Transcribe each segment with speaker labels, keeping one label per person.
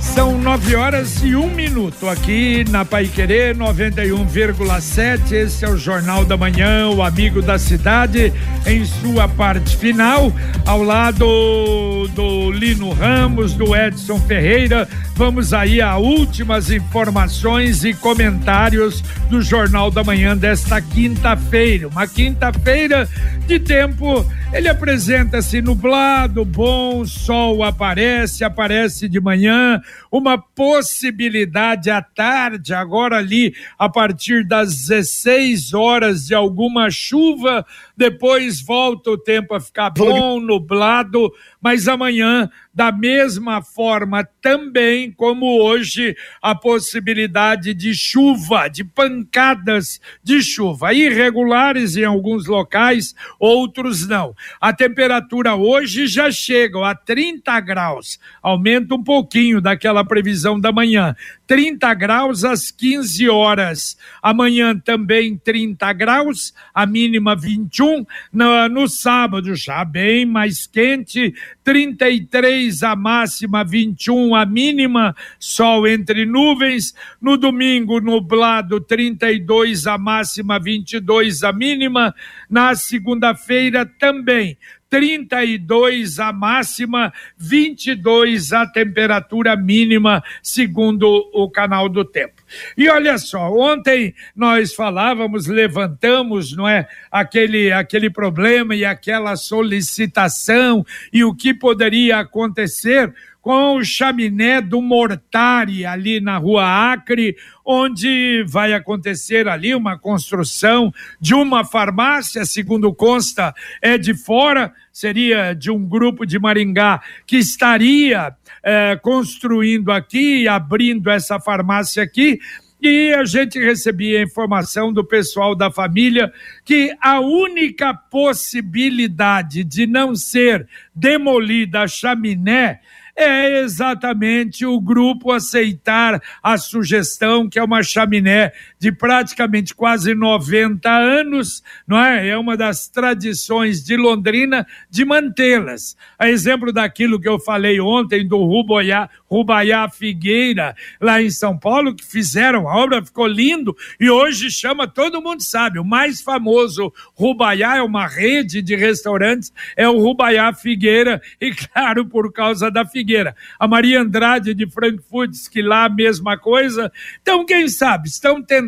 Speaker 1: São nove horas e um minuto aqui na Pai Querer 91,7. Esse é o Jornal da Manhã, o amigo da cidade, em sua parte final, ao lado do Lino Ramos, do Edson Ferreira. Vamos aí a últimas informações e comentários do Jornal da Manhã desta quinta-feira. Uma quinta-feira de tempo ele apresenta-se nublado, bom, sol aparece, aparece de manhã, uma possibilidade à tarde, agora ali a partir das 16 horas de alguma chuva, depois volta o tempo a ficar bom, nublado, mas amanhã, da mesma forma também como hoje, a possibilidade de chuva, de pancadas de chuva, irregulares em alguns locais, outros não. A temperatura hoje já chega a 30 graus, aumenta um pouquinho daquela previsão da manhã. 30 graus às 15 horas. Amanhã também 30 graus, a mínima 21. No, no sábado já bem mais quente, 33 a máxima, 21 a mínima, sol entre nuvens. No domingo, nublado, 32 a máxima, 22 a mínima. Na segunda-feira também 32 a máxima, 22 a temperatura mínima, segundo o canal do tempo. E olha só, ontem nós falávamos, levantamos, não é, aquele aquele problema e aquela solicitação e o que poderia acontecer com o chaminé do Mortari, ali na rua Acre, onde vai acontecer ali uma construção de uma farmácia, segundo consta, é de fora, seria de um grupo de Maringá que estaria é, construindo aqui, abrindo essa farmácia aqui. E a gente recebia a informação do pessoal da família que a única possibilidade de não ser demolida a chaminé é exatamente o grupo aceitar a sugestão, que é uma chaminé de praticamente quase 90 anos, não é? É uma das tradições de Londrina de mantê-las. A exemplo daquilo que eu falei ontem do Rubaiá, Rubaiá Figueira, lá em São Paulo, que fizeram a obra, ficou lindo, e hoje chama, todo mundo sabe, o mais famoso Rubaiá é uma rede de restaurantes, é o Rubaiá Figueira, e claro, por causa da Figueira Figueira. A Maria Andrade de Frankfurt diz que lá a mesma coisa. Então, quem sabe, estão tentando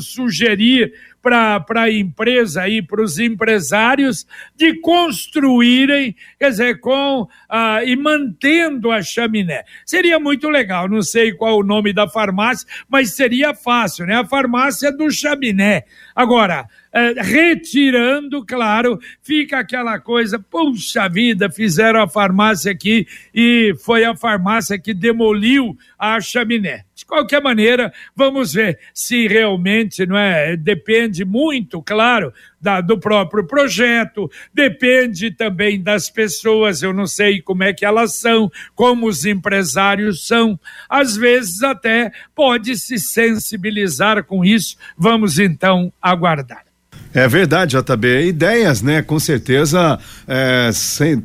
Speaker 1: sugerir para a empresa e para os empresários de construírem, quer dizer, com ah, e mantendo a chaminé. Seria muito legal, não sei qual o nome da farmácia, mas seria fácil, né? A farmácia do chaminé. Agora, é, retirando, claro, fica aquela coisa, puxa vida, fizeram a farmácia aqui e foi a farmácia que demoliu a chaminé. Qualquer maneira, vamos ver se realmente, não é, depende muito, claro, da, do próprio projeto, depende também das pessoas, eu não sei como é que elas são, como os empresários são, às vezes até pode se sensibilizar com isso, vamos então aguardar.
Speaker 2: É verdade, JB. Ideias, né? Com certeza é,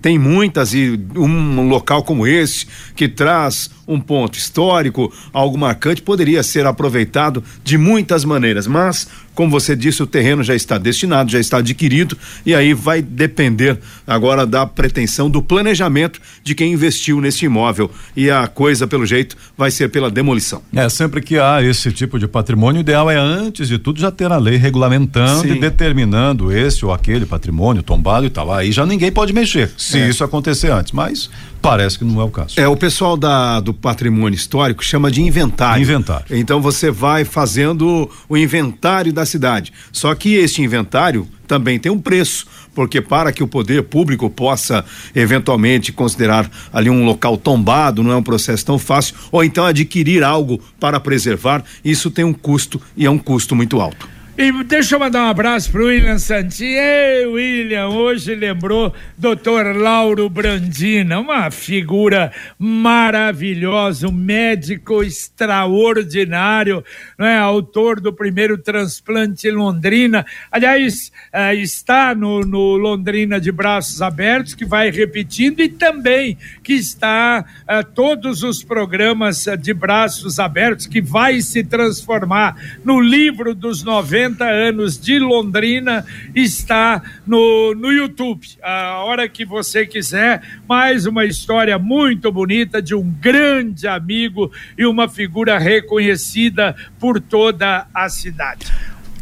Speaker 2: tem muitas e um local como esse que traz um ponto histórico, algo marcante, poderia ser aproveitado de muitas maneiras, mas como você disse, o terreno já está destinado, já está adquirido e aí vai depender agora da pretensão do planejamento de quem investiu nesse imóvel e a coisa pelo jeito vai ser pela demolição.
Speaker 3: É, sempre que há esse tipo de patrimônio, o ideal é antes de tudo já ter a lei regulamentando Sim. e determinando esse ou aquele patrimônio tombado e tal. Aí já ninguém pode mexer, se é. isso acontecer antes, mas Parece que não é o caso.
Speaker 2: É, o pessoal da, do patrimônio histórico chama de inventário.
Speaker 3: Inventário.
Speaker 2: Então você vai fazendo o inventário da cidade. Só que este inventário também tem um preço, porque para que o poder público possa eventualmente considerar ali um local tombado, não é um processo tão fácil, ou então adquirir algo para preservar, isso tem um custo e é um custo muito alto.
Speaker 1: E deixa eu mandar um abraço pro William Santinho. Ei, William, hoje lembrou Dr. Lauro Brandina, uma figura maravilhosa, um médico extraordinário, não é? Autor do primeiro transplante em Londrina. Aliás, eh, está no, no, Londrina de Braços Abertos, que vai repetindo, e também que está eh, todos os programas de Braços Abertos, que vai se transformar no livro dos 90 90 anos de Londrina está no, no YouTube. A hora que você quiser, mais uma história muito bonita de um grande amigo e uma figura reconhecida por toda a cidade.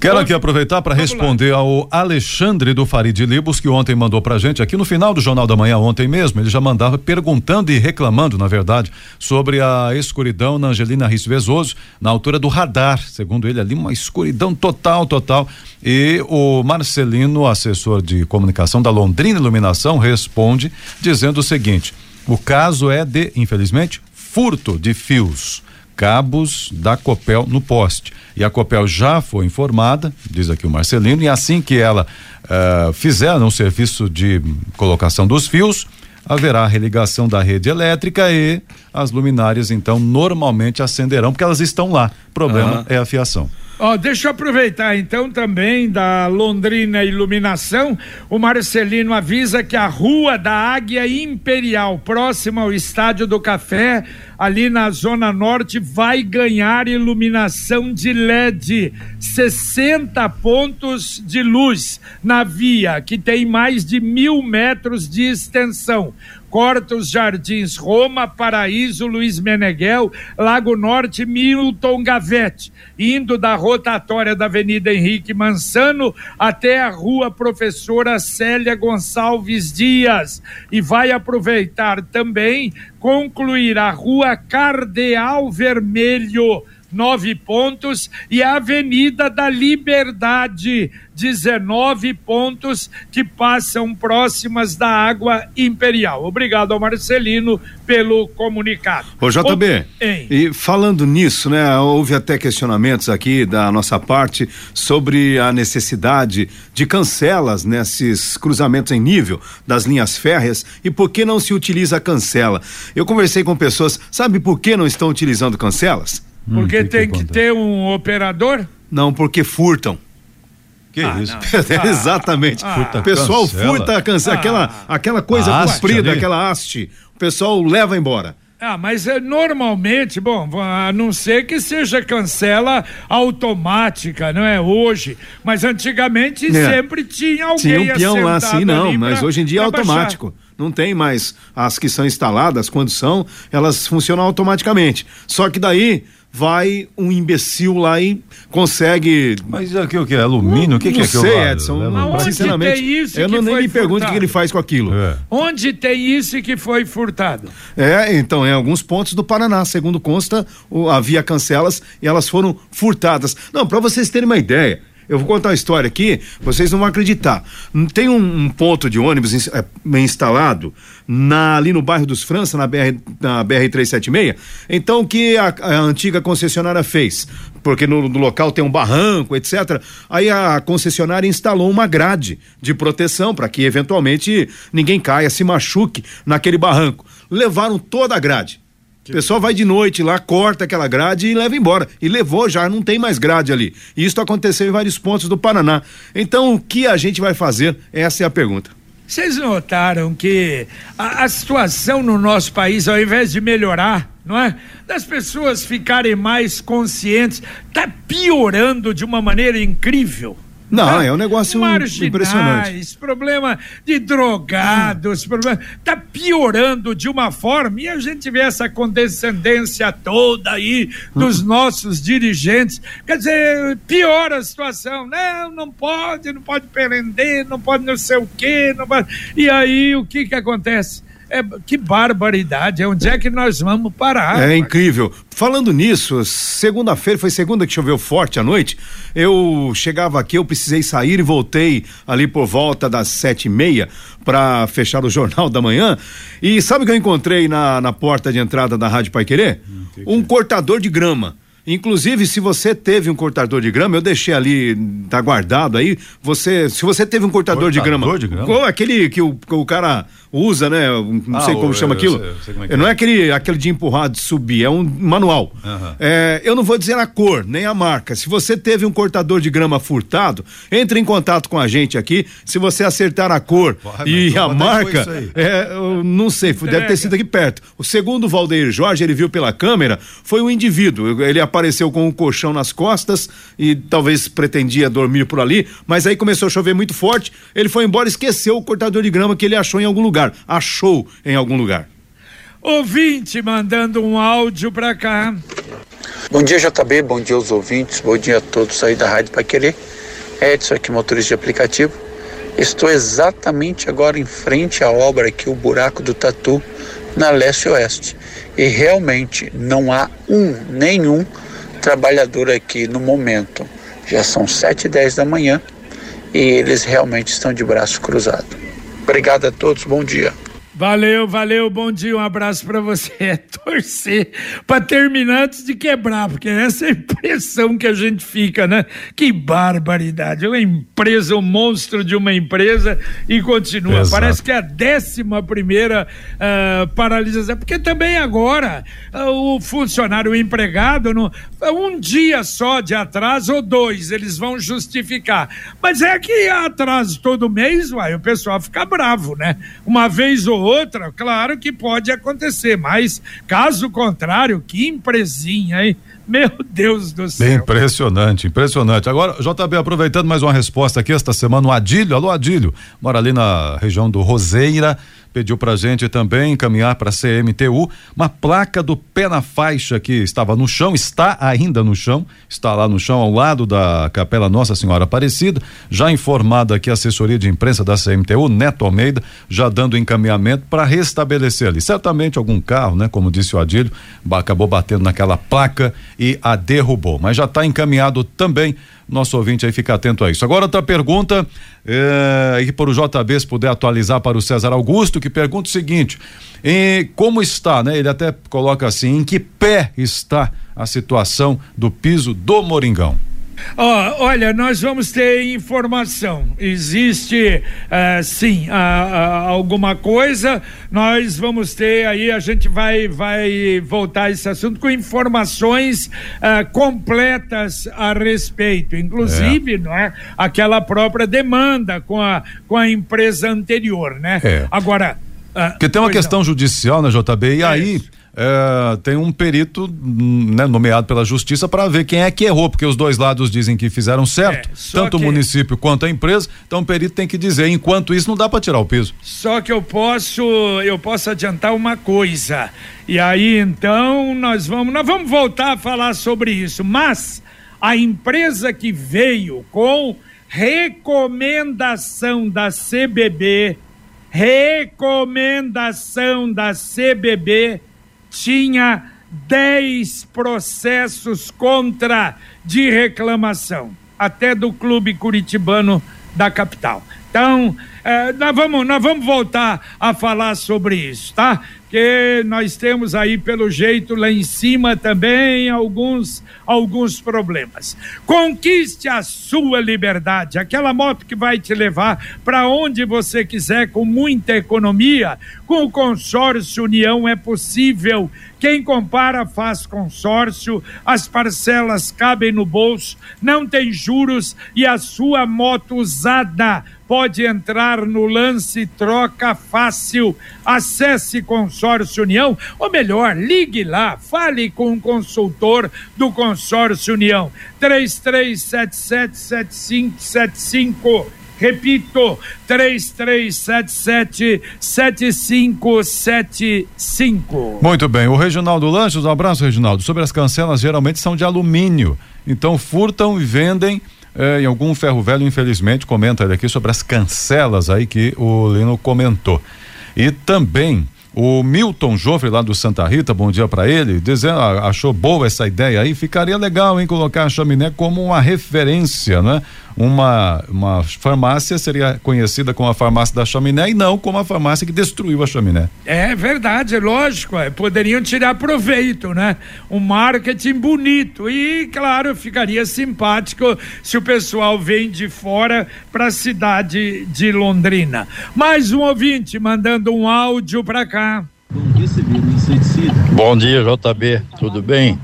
Speaker 3: Quero aqui aproveitar para responder ao Alexandre do Farid Libos, que ontem mandou pra gente, aqui no final do Jornal da Manhã, ontem mesmo, ele já mandava perguntando e reclamando, na verdade, sobre a escuridão na Angelina Riz Vezoso, na altura do radar. Segundo ele, ali, uma escuridão total, total. E o Marcelino, assessor de comunicação da Londrina Iluminação, responde dizendo o seguinte: o caso é de, infelizmente, furto de fios cabos da Copel no poste. E a Copel já foi informada, diz aqui o Marcelino, e assim que ela uh, fizer um serviço de colocação dos fios, haverá religação da rede elétrica e as luminárias então normalmente acenderão porque elas estão lá. O problema uhum. é a fiação.
Speaker 1: Ó, deixa eu aproveitar então também da Londrina Iluminação. O Marcelino avisa que a Rua da Águia Imperial, próxima ao Estádio do Café, ali na Zona Norte, vai ganhar iluminação de LED. 60 pontos de luz na via, que tem mais de mil metros de extensão corta os Jardins Roma, Paraíso, Luiz Meneghel, Lago Norte, Milton Gavete, indo da rotatória da Avenida Henrique Mansano até a Rua Professora Célia Gonçalves Dias. E vai aproveitar também concluir a Rua Cardeal Vermelho nove pontos, e a Avenida da Liberdade, 19 pontos que passam próximas da água imperial. Obrigado ao Marcelino pelo comunicado.
Speaker 2: Ô JB, o... e falando nisso, né, houve até questionamentos aqui da nossa parte sobre a necessidade de cancelas nesses cruzamentos em nível das linhas férreas e por que não se utiliza a cancela. Eu conversei com pessoas, sabe por que não estão utilizando cancelas?
Speaker 1: Porque hum, tem que, que ter um operador?
Speaker 2: Não, porque furtam.
Speaker 3: Que ah, isso?
Speaker 2: Exatamente. Ah, o pessoal cancela. furta cancela, ah, aquela, aquela coisa comprida, aquela haste. O pessoal leva embora.
Speaker 1: Ah, mas é, normalmente, bom, a não ser que seja cancela automática, não é? Hoje. Mas antigamente é. sempre tinha alguém
Speaker 2: Tinha um peão lá, sim, não. Mas hoje em dia é automático. Baixar. Não tem mais as que são instaladas, quando são, elas funcionam automaticamente. Só que daí vai um imbecil lá e consegue.
Speaker 3: Mas aqui o que? Alumínio? O que,
Speaker 2: que
Speaker 3: é
Speaker 2: que sei, eu Edson. Não, sinceramente, isso eu não nem me pergunto o que ele faz com aquilo. É.
Speaker 1: Onde tem isso que foi furtado?
Speaker 2: É, então, em alguns pontos do Paraná, segundo consta, havia cancelas e elas foram furtadas. Não, para vocês terem uma ideia. Eu vou contar uma história aqui, vocês não vão acreditar. Tem um, um ponto de ônibus in, é, instalado na, ali no bairro dos França, na BR, na BR 376. Então, o que a, a antiga concessionária fez? Porque no, no, local tem um barranco, etc. Aí a concessionária instalou uma grade de proteção para que eventualmente ninguém caia, se machuque naquele barranco. Levaram toda a grade. O pessoal vai de noite lá, corta aquela grade e leva embora. E levou já, não tem mais grade ali. E isso aconteceu em vários pontos do Paraná. Então, o que a gente vai fazer? Essa é a pergunta.
Speaker 1: Vocês notaram que a, a, situação no nosso país, ao invés de melhorar, não é? Das pessoas ficarem mais conscientes, está piorando de uma maneira incrível.
Speaker 2: Não, é um negócio impressionante.
Speaker 1: problema de drogados, problema tá piorando de uma forma e a gente vê essa condescendência toda aí dos hum. nossos dirigentes. Quer dizer, piora a situação. Não, não pode, não pode prender, não pode não sei o quê, não pode... E aí o que que acontece? É, que barbaridade, onde é que nós vamos parar?
Speaker 2: É incrível. Falando nisso, segunda-feira, foi segunda que choveu forte à noite, eu chegava aqui, eu precisei sair e voltei ali por volta das sete e meia para fechar o Jornal da Manhã, e sabe o que eu encontrei na, na porta de entrada da Rádio Pai Querer? Hum, um cortador de grama Inclusive, se você teve um cortador de grama, eu deixei ali, tá guardado aí. Você, se você teve um cortador, cortador de grama, de grama? aquele que o, que o cara usa, né? Não ah, sei como chama aquilo. Sei, sei como é, é não é aquele, aquele de empurrar, de subir, é um manual. Uhum. É, eu não vou dizer a cor, nem a marca. Se você teve um cortador de grama furtado, entre em contato com a gente aqui. Se você acertar a cor e então, a marca, é, eu não sei, deve ter sido aqui perto. O segundo Valdeir Jorge, ele viu pela câmera, foi um indivíduo. Ele apareceu com um colchão nas costas e talvez pretendia dormir por ali, mas aí começou a chover muito forte. Ele foi embora, esqueceu o cortador de grama que ele achou em algum lugar achou em algum lugar.
Speaker 1: Ouvinte mandando um áudio para cá.
Speaker 4: Bom dia, JB, bom dia aos ouvintes, bom dia a todos aí da Rádio Pai Querer. Edson aqui, motorista de aplicativo. Estou exatamente agora em frente à obra aqui, o Buraco do Tatu, na Leste Oeste. E realmente não há um, nenhum trabalhador aqui no momento. Já são sete e dez da manhã e eles realmente estão de braço cruzado. Obrigado a todos, bom dia.
Speaker 1: Valeu, valeu, bom dia, um abraço para você. É torcer para terminar antes de quebrar, porque essa é a impressão que a gente fica, né? Que barbaridade. Uma empresa, um monstro de uma empresa e continua. Exato. Parece que é a décima primeira uh, paralisação, porque também agora uh, o funcionário, o empregado, no, um dia só de atraso ou dois, eles vão justificar. Mas é que atraso todo mês, uai, o pessoal fica bravo, né? Uma vez ou outra, claro que pode acontecer, mas caso contrário, que empresinha, hein? Meu Deus do céu.
Speaker 3: Impressionante, impressionante. Agora, JB, aproveitando mais uma resposta aqui esta semana, o Adílio, alô Adílio, mora ali na região do Roseira, pediu pra gente também encaminhar para CMTU uma placa do pé na faixa que estava no chão, está ainda no chão, está lá no chão ao lado da Capela Nossa Senhora Aparecida, já informada aqui a assessoria de imprensa da CMTU, Neto Almeida, já dando encaminhamento para restabelecer ali. Certamente algum carro, né, como disse o Adílio, acabou batendo naquela placa e a derrubou, mas já está encaminhado também nosso ouvinte aí fica atento a isso. Agora outra pergunta, é, aí para o JB se puder atualizar para o César Augusto, que pergunta o seguinte: em, como está, né? Ele até coloca assim, em que pé está a situação do piso do Moringão?
Speaker 1: Oh, olha, nós vamos ter informação. Existe, uh, sim, uh, uh, alguma coisa. Nós vamos ter aí, a gente vai, vai voltar a esse assunto com informações eh, completas a respeito, inclusive, é. não é? Aquela própria demanda com a, com a empresa anterior, né?
Speaker 3: É.
Speaker 1: Agora.
Speaker 3: Porque tem uma questão não. judicial na JB, e é aí. Isso é, tem um perito né, nomeado pela justiça para ver quem é que errou, porque os dois lados dizem que fizeram certo, é, tanto que... o município quanto a empresa. Então o perito tem que dizer. Enquanto isso, não dá para tirar o piso.
Speaker 1: Só que eu posso, eu posso adiantar uma coisa. E aí então nós vamos, nós vamos voltar a falar sobre isso. Mas a empresa que veio com recomendação da CBB, recomendação da CBB tinha 10 processos contra de reclamação, até do clube curitibano da capital. Então, eh, nós, vamos, nós vamos voltar a falar sobre isso, tá? Nós temos aí, pelo jeito, lá em cima também alguns, alguns problemas. Conquiste a sua liberdade, aquela moto que vai te levar para onde você quiser com muita economia. Com o consórcio União é possível. Quem compara faz consórcio, as parcelas cabem no bolso, não tem juros e a sua moto usada pode entrar no lance troca fácil. Acesse Consórcio União, ou melhor, ligue lá, fale com o consultor do Consórcio União. 33777575. Repito, 33777575.
Speaker 3: Muito bem, o Reginaldo Lanches, um abraço, Reginaldo. Sobre as cancelas, geralmente são de alumínio. Então furtam e vendem em algum ferro velho, infelizmente, comenta ele aqui sobre as cancelas aí que o Lino comentou. E também o Milton Joffre lá do Santa Rita, bom dia para ele, dizendo, ah, achou boa essa ideia aí, ficaria legal em colocar a chaminé como uma referência, né? Uma, uma farmácia seria conhecida como a farmácia da chaminé e não como a farmácia que destruiu a chaminé.
Speaker 1: É verdade, é lógico, é, poderiam tirar proveito, né? Um marketing bonito e, claro, ficaria simpático se o pessoal vem de fora para a cidade de Londrina. Mais um ouvinte mandando um áudio para cá.
Speaker 5: Bom dia, JB, tudo bem?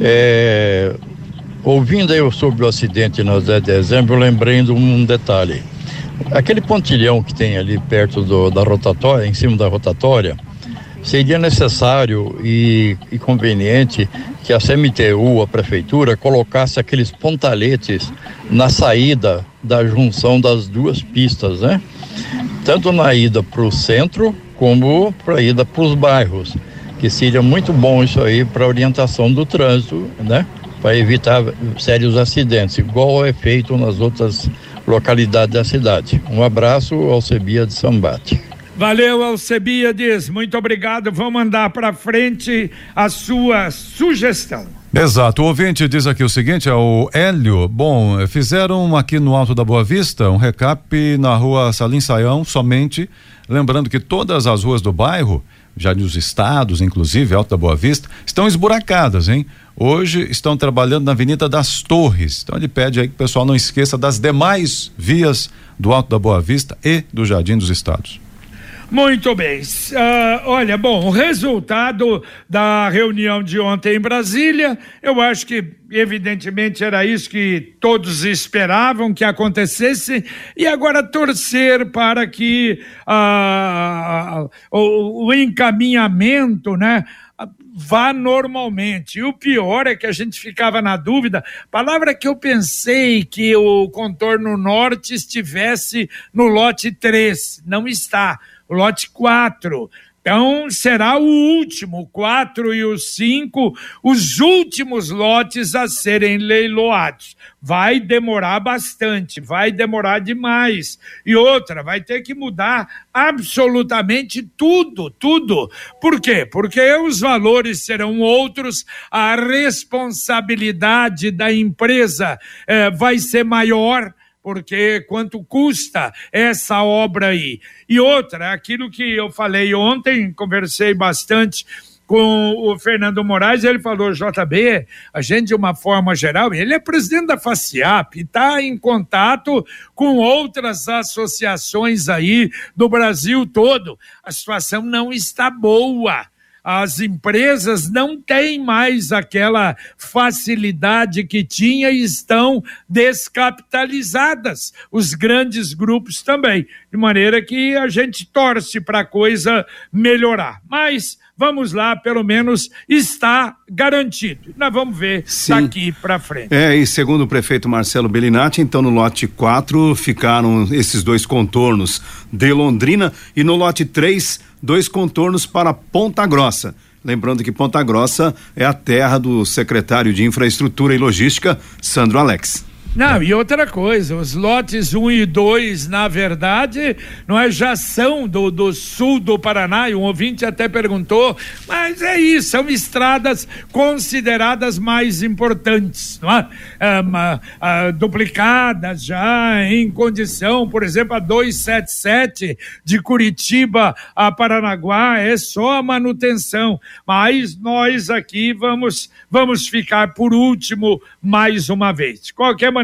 Speaker 5: É, ouvindo aí sobre o acidente no 10 de dezembro, eu lembrei de um detalhe. Aquele pontilhão que tem ali perto do, da rotatória, em cima da rotatória, seria necessário e, e, conveniente que a CMTU, a prefeitura, colocasse aqueles pontaletes na saída da junção das duas pistas, né? Tanto na ida para o centro como para a ida para os bairros, que seria muito bom isso aí para orientação do trânsito, né? Para evitar sérios acidentes, igual é feito nas outras localidades da cidade. Um abraço ao Sebia de Sambate.
Speaker 1: Valeu, Alcebiades. Muito obrigado. Vamos mandar para frente a sua sugestão.
Speaker 3: Exato. O ouvinte diz aqui o seguinte: é o Hélio. Bom, fizeram aqui no Alto da Boa Vista um recap na rua Salim Saião somente. Lembrando que todas as ruas do bairro, já nos estados, inclusive Alto da Boa Vista, estão esburacadas, hein? Hoje estão trabalhando na Avenida das Torres. Então ele pede aí que o pessoal não esqueça das demais vias do Alto da Boa Vista e do Jardim dos Estados.
Speaker 1: Muito bem. Uh, olha, bom, o resultado da reunião de ontem em Brasília, eu acho que, evidentemente, era isso que todos esperavam que acontecesse, e agora torcer para que uh, o, o encaminhamento, né? Vá normalmente. E o pior é que a gente ficava na dúvida. Palavra que eu pensei que o contorno norte estivesse no lote 3. Não está lote 4. Então, será o último, o 4 e o 5, os últimos lotes a serem leiloados. Vai demorar bastante, vai demorar demais. E outra, vai ter que mudar absolutamente tudo, tudo. Por quê? Porque os valores serão outros, a responsabilidade da empresa eh, vai ser maior porque quanto custa essa obra aí. E outra, aquilo que eu falei ontem, conversei bastante com o Fernando Moraes, ele falou, JB, a gente de uma forma geral, ele é presidente da FACIAP, está em contato com outras associações aí do Brasil todo. A situação não está boa as empresas não têm mais aquela facilidade que tinha e estão descapitalizadas. Os grandes grupos também. De maneira que a gente torce para a coisa melhorar. Mas vamos lá, pelo menos está garantido. Nós vamos ver Sim. daqui para frente.
Speaker 2: É, e segundo o prefeito Marcelo Bellinati, então no lote 4 ficaram esses dois contornos de Londrina e no lote 3 dois contornos para Ponta Grossa. Lembrando que Ponta Grossa é a terra do secretário de Infraestrutura e Logística, Sandro Alex.
Speaker 1: Não, e outra coisa, os lotes 1 um e 2, na verdade, não é, já são do, do sul do Paraná, e um ouvinte até perguntou, mas é isso, são estradas consideradas mais importantes, não é? Ah, ah, duplicadas já em condição, por exemplo, a 277 de Curitiba a Paranaguá é só a manutenção, mas nós aqui vamos, vamos ficar por último mais uma vez. De qualquer maneira,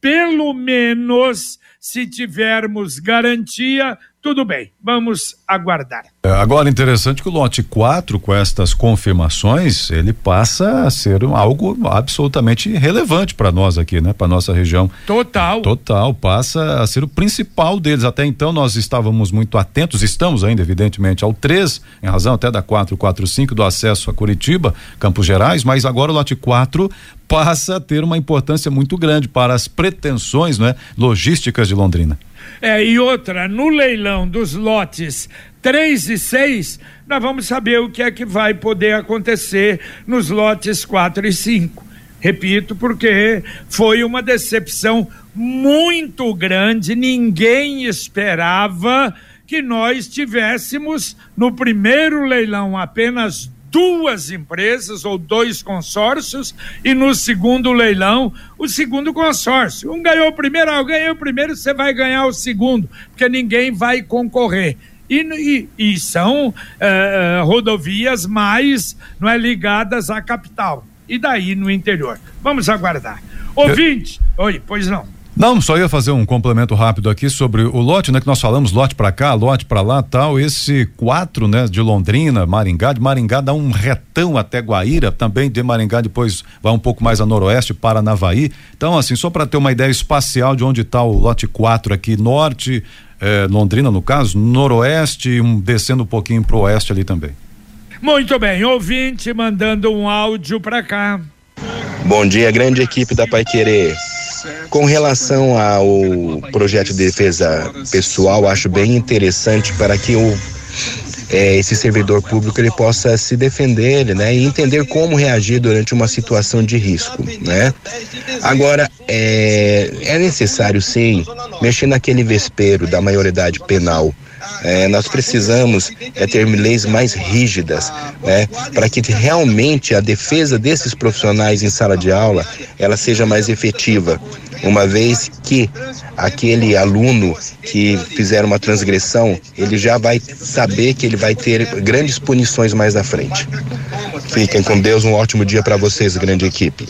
Speaker 1: pelo menos se tivermos garantia, tudo bem, vamos aguardar.
Speaker 3: É, agora, interessante que o lote 4, com estas confirmações, ele passa a ser algo absolutamente relevante para nós aqui, né? Para nossa região.
Speaker 1: Total.
Speaker 3: Total, passa a ser o principal deles. Até então nós estávamos muito atentos, estamos ainda, evidentemente, ao 3, em razão até da 445 do acesso a Curitiba, Campos Gerais, mas agora o lote 4 passa a ter uma importância muito grande para as pretensões, né, logísticas de Londrina.
Speaker 1: É, e outra, no leilão dos lotes 3 e 6, nós vamos saber o que é que vai poder acontecer nos lotes 4 e 5. Repito, porque foi uma decepção muito grande, ninguém esperava que nós tivéssemos no primeiro leilão apenas duas empresas ou dois consórcios e no segundo leilão o segundo consórcio. Um ganhou o primeiro, ah, eu ganhei o primeiro, você vai ganhar o segundo, porque ninguém vai concorrer. E, e, e são uh, rodovias mais não é, ligadas à capital. E daí no interior. Vamos aguardar. Ouvinte, eu... oi, pois não.
Speaker 3: Não, só ia fazer um complemento rápido aqui sobre o lote, né? Que nós falamos lote para cá, lote para lá, tal. Esse quatro, né? De Londrina, Maringá, de Maringá dá um retão até Guaíra, também de Maringá depois vai um pouco mais a noroeste, Paranavaí. Então, assim, só para ter uma ideia espacial de onde está o lote 4 aqui, norte, eh, Londrina no caso, noroeste, um, descendo um pouquinho pro oeste ali também.
Speaker 1: Muito bem, ouvinte mandando um áudio para cá.
Speaker 6: Bom dia, grande equipe da Pai Querer. Com relação ao projeto de defesa pessoal, acho bem interessante para que o é, esse servidor público ele possa se defender né, e entender como reagir durante uma situação de risco. Né? Agora, é, é necessário sim mexer naquele vespeiro da maioridade penal é, nós precisamos é, ter leis mais rígidas, né, para que realmente a defesa desses profissionais em sala de aula ela seja mais efetiva, uma vez que aquele aluno que fizer uma transgressão, ele já vai saber que ele vai ter grandes punições mais à frente. Fiquem com Deus, um ótimo dia para vocês, grande equipe.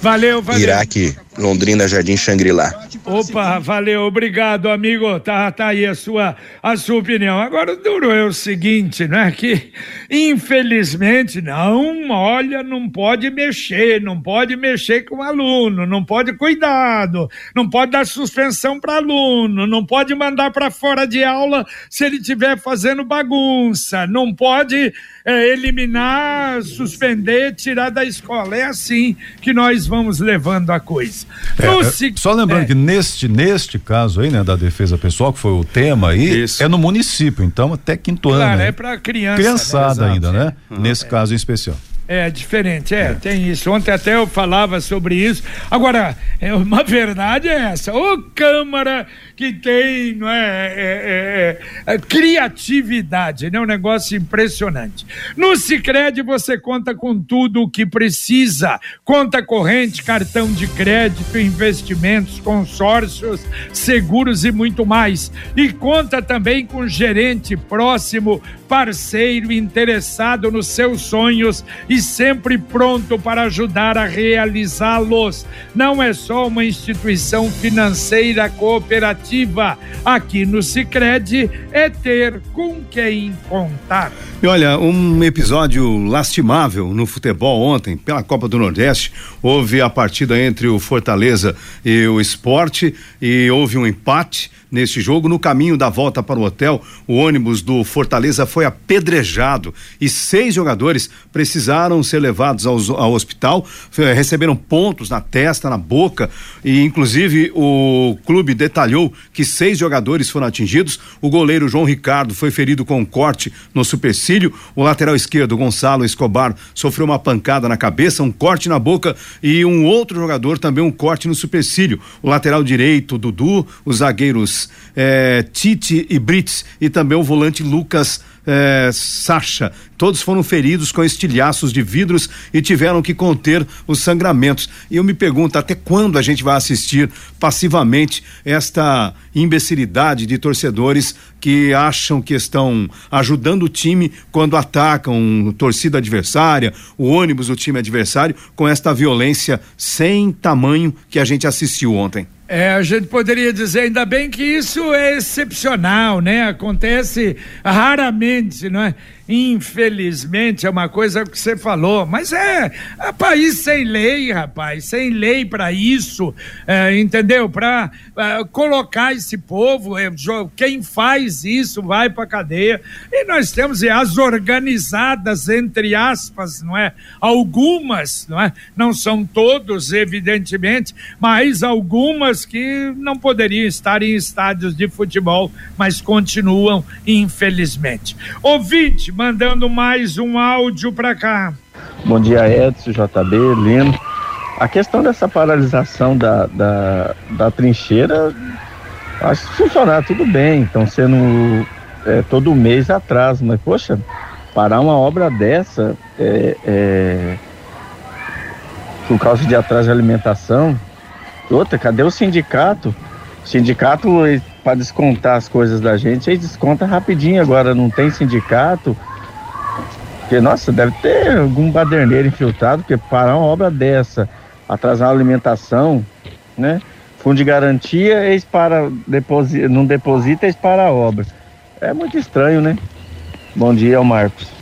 Speaker 1: Valeu, valeu.
Speaker 6: Iraque, Londrina, Jardim Xangri-Lá.
Speaker 1: Opa, valeu, obrigado, amigo. Tá, tá aí a sua, a sua opinião. Agora, o duro é o seguinte, né? Que, infelizmente, não, olha, não pode mexer, não pode mexer com o aluno, não pode cuidado, não pode dar suspensão para aluno, não pode mandar para fora de aula se ele estiver fazendo bagunça, não pode é, eliminar, suspender, tirar da escola. É assim que nós vamos levando a coisa.
Speaker 3: É, é, só lembrando é. que neste, neste caso aí, né, da defesa pessoal, que foi o tema aí, Isso. é no município, então até quinto
Speaker 1: claro,
Speaker 3: ano. Claro,
Speaker 1: é para criança.
Speaker 3: Criançada né? ainda, né? Uhum. Nesse caso em especial.
Speaker 1: É diferente, é, é, tem isso. Ontem até eu falava sobre isso. Agora, é, uma verdade é essa. Ô Câmara que tem não é, é, é, é, é criatividade, né? um negócio impressionante. No Cicred você conta com tudo o que precisa: conta corrente, cartão de crédito, investimentos, consórcios, seguros e muito mais. E conta também com gerente próximo, parceiro interessado nos seus sonhos e sempre pronto para ajudar a realizá-los. Não é só uma instituição financeira cooperativa. Aqui no Sicredi é ter com quem contar.
Speaker 2: E olha, um episódio lastimável no futebol ontem, pela Copa do Nordeste, houve a partida entre o Fortaleza e o Esporte e houve um empate neste jogo. No caminho da volta para o hotel, o ônibus do Fortaleza foi apedrejado e seis jogadores precisaram ser levados ao, ao hospital, receberam pontos na testa, na boca e inclusive o clube detalhou que seis jogadores foram atingidos. O goleiro João Ricardo foi ferido com um corte no supercílio. O lateral esquerdo Gonçalo Escobar sofreu uma pancada na cabeça, um corte na boca e um outro jogador também um corte no supercílio. O lateral direito Dudu, os é, Tite e Brits e também o volante Lucas é, Sacha. Todos foram feridos com estilhaços de vidros e tiveram que conter os sangramentos. E eu me pergunto até quando a gente vai assistir passivamente esta imbecilidade de torcedores que acham que estão ajudando o time quando atacam torcida adversária, o ônibus do time adversário, com esta violência sem tamanho que a gente assistiu ontem.
Speaker 1: É, a gente poderia dizer, ainda bem que isso é excepcional, né? Acontece raramente, não é? Infelizmente é uma coisa que você falou, mas é, é país sem lei, rapaz, sem lei para isso, é, entendeu? Para é, colocar esse povo, é, quem faz isso vai para cadeia. E nós temos as organizadas, entre aspas, não é? Algumas, não é? Não são todos, evidentemente, mas algumas que não poderiam estar em estádios de futebol, mas continuam, infelizmente. Ouvinte, mandando mais um áudio para cá.
Speaker 7: Bom dia, Edson, JB, Lino. A questão dessa paralisação da, da, da trincheira, acho que funcionar tudo bem, estão sendo é, todo mês atrás, mas poxa, parar uma obra dessa é, é, por causa de atraso de alimentação. Outra, cadê o sindicato? O sindicato, para descontar as coisas da gente, eles desconta rapidinho. Agora não tem sindicato. Porque, nossa, deve ter algum baderneiro infiltrado, porque parar uma obra dessa, atrasar a alimentação, né? Fundo de garantia, eles para, deposita, não deposita, eles para a obra. É muito estranho, né? Bom dia, Marcos.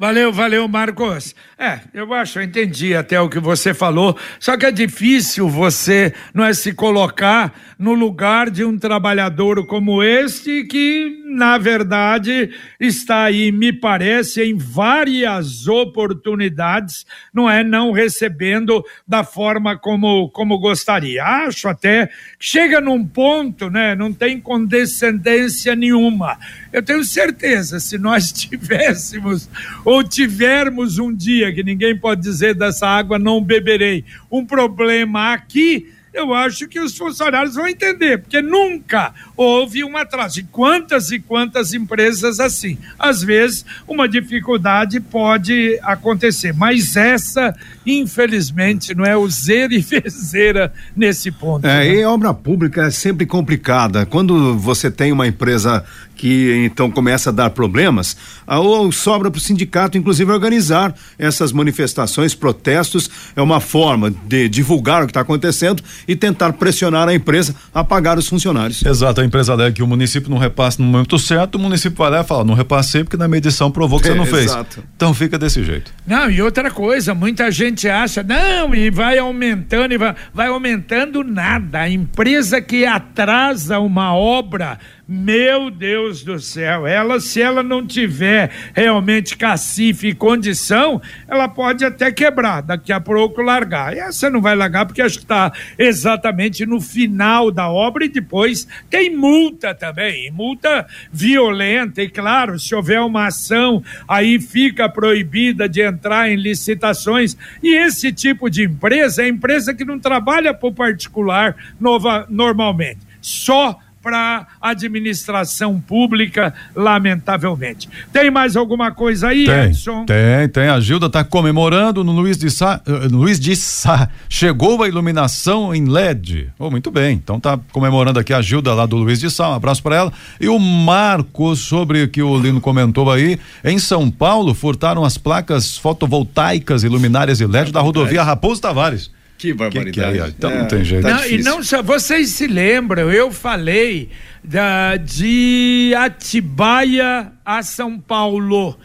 Speaker 1: Valeu, valeu, Marcos. É, eu acho, eu entendi até o que você falou, só que é difícil você, não é, se colocar no lugar de um trabalhador como este que, na verdade, está aí, me parece, em várias oportunidades, não é, não recebendo da forma como, como gostaria. Acho até chega num ponto, né, não tem condescendência nenhuma. Eu tenho certeza, se nós tivéssemos ou tivermos um dia que ninguém pode dizer dessa água não beberei, um problema aqui, eu acho que os funcionários vão entender, porque nunca houve um atraso. E quantas e quantas empresas assim? Às vezes, uma dificuldade pode acontecer, mas essa, infelizmente, não é o zero e vezeira nesse ponto.
Speaker 2: É,
Speaker 1: né?
Speaker 2: e obra pública é sempre complicada. Quando você tem uma empresa que então começa a dar problemas, ou sobra para o sindicato, inclusive, organizar essas manifestações, protestos, é uma forma de divulgar o que está acontecendo e tentar pressionar a empresa a pagar os funcionários.
Speaker 3: Exato, a empresa alega que o município não repasse no momento certo, o município vai lá e fala, não repassei porque na medição provou que é, você não fez. Exato. Então fica desse jeito.
Speaker 1: Não, e outra coisa, muita gente acha, não, e vai aumentando, e vai, vai aumentando nada. A empresa que atrasa uma obra meu Deus do céu, ela, se ela não tiver realmente cacife e condição, ela pode até quebrar, daqui a pouco largar. E essa não vai largar porque acho que está exatamente no final da obra e depois tem multa também, multa violenta. E claro, se houver uma ação, aí fica proibida de entrar em licitações. E esse tipo de empresa é empresa que não trabalha para o particular nova, normalmente. Só para a administração pública, lamentavelmente. Tem mais alguma coisa aí,
Speaker 3: tem,
Speaker 1: Edson?
Speaker 3: Tem, tem. A Gilda está comemorando no Luiz de Sá. Uh, Luiz de Sá. Chegou a iluminação em LED. Oh, muito bem. Então tá comemorando aqui a Gilda lá do Luiz de Sá. Um abraço para ela. E o Marcos, sobre o que o Lino comentou aí, em São Paulo, furtaram as placas fotovoltaicas e luminárias de LED da rodovia Raposo Tavares.
Speaker 2: Que barbaridade. Que que é?
Speaker 3: Então é, não tem jeito. Tá
Speaker 1: não, e não só, vocês se lembram, eu falei da, de Atibaia a São Paulo.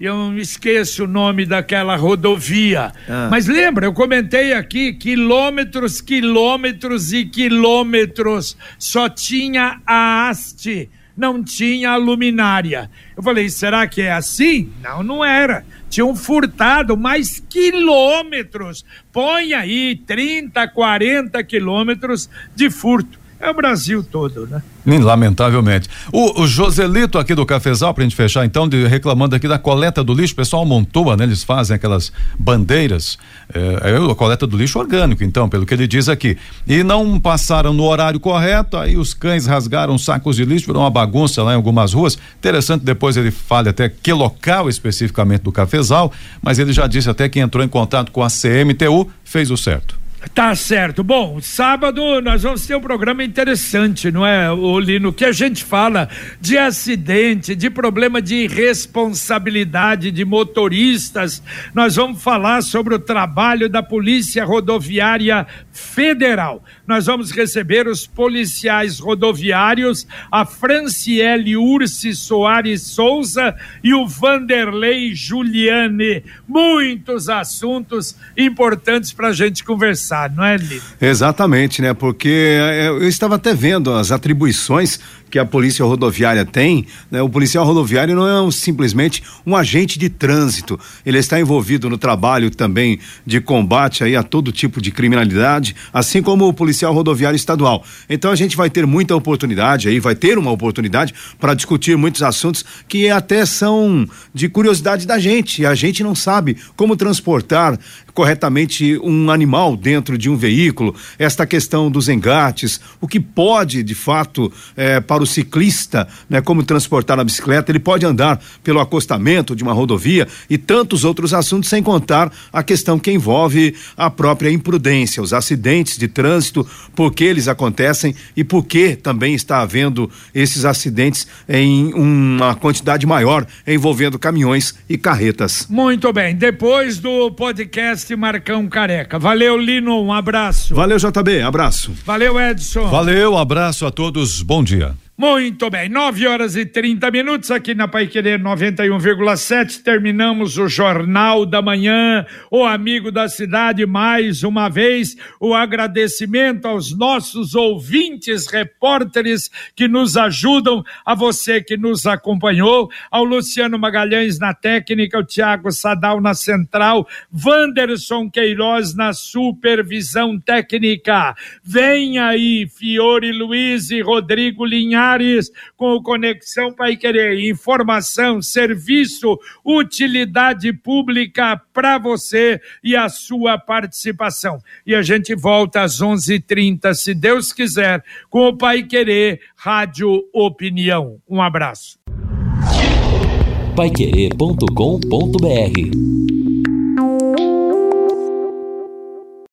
Speaker 1: Eu esqueço o nome daquela rodovia. Ah. Mas lembra, eu comentei aqui: quilômetros, quilômetros e quilômetros. Só tinha a haste, não tinha a luminária. Eu falei: será que é assim? Não, não era tinham furtado mais quilômetros. Põe aí 30, 40 quilômetros de furto. É o Brasil todo, né?
Speaker 3: Lamentavelmente. O, o Joselito aqui do Cafezal, pra gente fechar então, de, reclamando aqui da coleta do lixo, o pessoal montou, né? Eles fazem aquelas bandeiras, é, é, a coleta do lixo orgânico, então, pelo que ele diz aqui. E não passaram no horário correto, aí os cães rasgaram sacos de lixo, virou uma bagunça lá em algumas ruas. Interessante, depois ele fale até que local especificamente do Cafezal, mas ele já disse até que entrou em contato com a CMTU, fez o certo.
Speaker 1: Tá certo. Bom, sábado nós vamos ter um programa interessante, não é, Lino? Que a gente fala de acidente, de problema de responsabilidade de motoristas. Nós vamos falar sobre o trabalho da Polícia Rodoviária Federal. Nós vamos receber os policiais rodoviários, a Franciele Ursi Soares Souza e o Vanderlei Juliane. Muitos assuntos importantes para a gente conversar, não é, Lino?
Speaker 2: Exatamente, né? Porque eh, eu estava até vendo as atribuições que a polícia rodoviária tem, né? O policial rodoviário não é um, simplesmente um agente de trânsito, ele está envolvido no trabalho também de combate aí a todo tipo de criminalidade, assim como o policial rodoviário estadual. Então a gente vai ter muita oportunidade aí, vai ter uma oportunidade para discutir muitos assuntos que até são de curiosidade da gente, a gente não sabe como transportar, corretamente um animal dentro de um veículo, esta questão dos engates, o que pode, de fato, eh, para o ciclista, né, como transportar a bicicleta, ele pode andar pelo acostamento de uma rodovia e tantos outros assuntos, sem contar a questão que envolve a própria imprudência, os acidentes de trânsito, por que eles acontecem e por que também está havendo esses acidentes em uma quantidade maior envolvendo caminhões e carretas.
Speaker 1: Muito bem, depois do podcast Marcão Careca. Valeu, Lino, um abraço.
Speaker 2: Valeu, JB, abraço.
Speaker 1: Valeu, Edson.
Speaker 3: Valeu, abraço a todos, bom dia.
Speaker 1: Muito bem, 9 horas e 30 minutos aqui na Pai Querer 91,7. Terminamos o Jornal da Manhã, o amigo da cidade. Mais uma vez, o agradecimento aos nossos ouvintes, repórteres que nos ajudam, a você que nos acompanhou, ao Luciano Magalhães na técnica, o Tiago Sadal na central, Wanderson Queiroz na supervisão técnica. Vem aí, Fiore Luiz e Rodrigo Linhares com o Conexão Pai Querer. Informação, serviço, utilidade pública para você e a sua participação. E a gente volta às 11:30, se Deus quiser, com o Pai Querer Rádio Opinião. Um abraço.
Speaker 8: Paiquerê.com.br